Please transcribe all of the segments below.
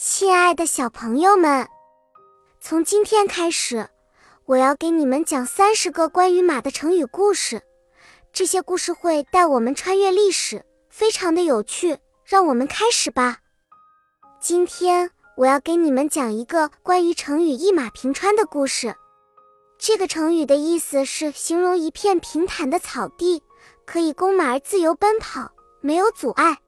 亲爱的小朋友们，从今天开始，我要给你们讲三十个关于马的成语故事。这些故事会带我们穿越历史，非常的有趣。让我们开始吧。今天我要给你们讲一个关于成语“一马平川”的故事。这个成语的意思是形容一片平坦的草地，可以供马儿自由奔跑，没有阻碍。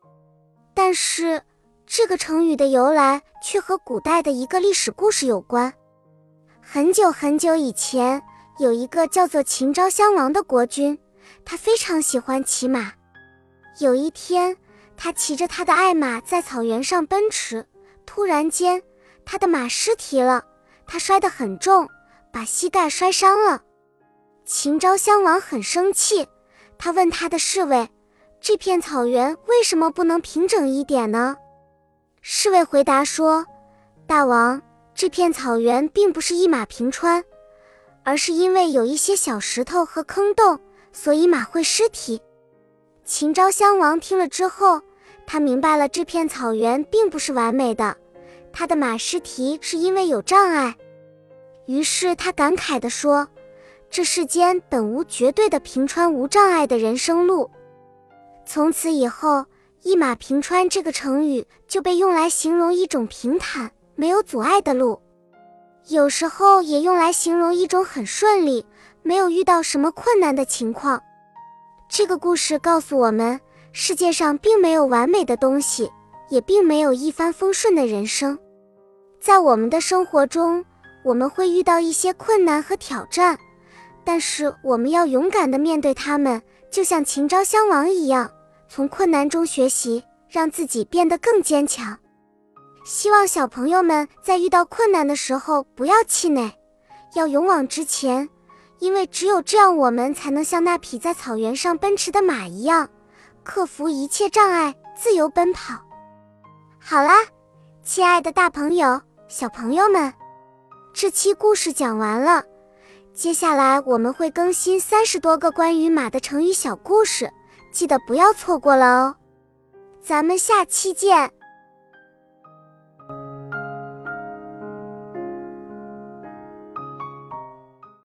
但是，这个成语的由来却和古代的一个历史故事有关。很久很久以前，有一个叫做秦昭襄王的国君，他非常喜欢骑马。有一天，他骑着他的爱马在草原上奔驰，突然间，他的马失蹄了，他摔得很重，把膝盖摔伤了。秦昭襄王很生气，他问他的侍卫：“这片草原为什么不能平整一点呢？”侍卫回答说：“大王，这片草原并不是一马平川，而是因为有一些小石头和坑洞，所以马会失蹄。”秦昭襄王听了之后，他明白了这片草原并不是完美的，他的马失蹄是因为有障碍。于是他感慨地说：“这世间本无绝对的平川无障碍的人生路。”从此以后。一马平川这个成语就被用来形容一种平坦、没有阻碍的路，有时候也用来形容一种很顺利、没有遇到什么困难的情况。这个故事告诉我们，世界上并没有完美的东西，也并没有一帆风顺的人生。在我们的生活中，我们会遇到一些困难和挑战，但是我们要勇敢地面对他们，就像秦昭襄王一样。从困难中学习，让自己变得更坚强。希望小朋友们在遇到困难的时候不要气馁，要勇往直前，因为只有这样，我们才能像那匹在草原上奔驰的马一样，克服一切障碍，自由奔跑。好啦，亲爱的大朋友、小朋友们，这期故事讲完了，接下来我们会更新三十多个关于马的成语小故事。记得不要错过了哦，咱们下期见。